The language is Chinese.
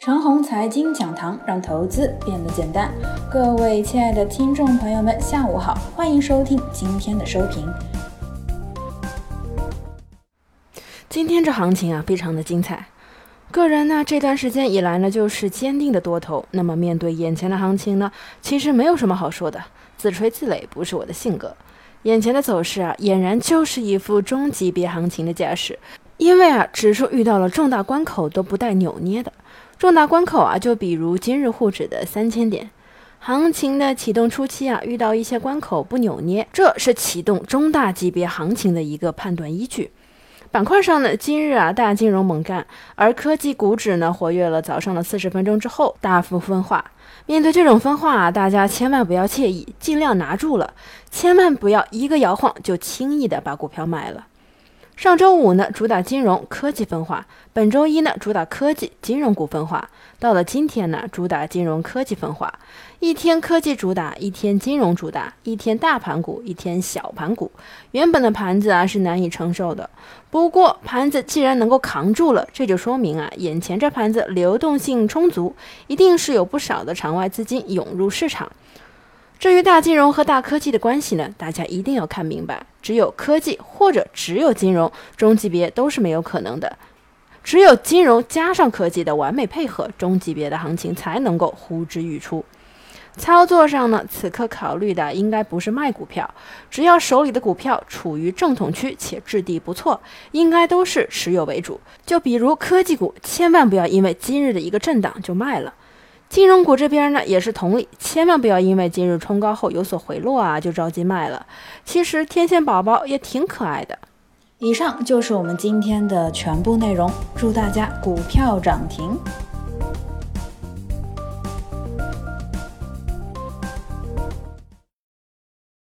长虹财经讲堂让投资变得简单。各位亲爱的听众朋友们，下午好，欢迎收听今天的收评。今天这行情啊，非常的精彩。个人呢，这段时间以来呢，就是坚定的多头。那么面对眼前的行情呢，其实没有什么好说的，自吹自擂不是我的性格。眼前的走势啊，俨然就是一副中级别行情的架势。因为啊，指数遇到了重大关口都不带扭捏的。重大关口啊，就比如今日沪指的三千点，行情的启动初期啊，遇到一些关口不扭捏，这是启动中大级别行情的一个判断依据。板块上呢，今日啊大金融猛干，而科技股指呢活跃了早上的四十分钟之后大幅分化。面对这种分化啊，大家千万不要惬意，尽量拿住了，千万不要一个摇晃就轻易的把股票卖了。上周五呢，主打金融科技分化；本周一呢，主打科技金融股分化。到了今天呢，主打金融科技分化。一天科技主打，一天金融主打，一天大盘股，一天小盘股。原本的盘子啊是难以承受的，不过盘子既然能够扛住了，这就说明啊，眼前这盘子流动性充足，一定是有不少的场外资金涌入市场。至于大金融和大科技的关系呢，大家一定要看明白。只有科技或者只有金融，中级别都是没有可能的。只有金融加上科技的完美配合，中级别的行情才能够呼之欲出。操作上呢，此刻考虑的应该不是卖股票，只要手里的股票处于正统区且质地不错，应该都是持有为主。就比如科技股，千万不要因为今日的一个震荡就卖了。金融股这边呢也是同理，千万不要因为今日冲高后有所回落啊就着急卖了。其实天线宝宝也挺可爱的。以上就是我们今天的全部内容，祝大家股票涨停。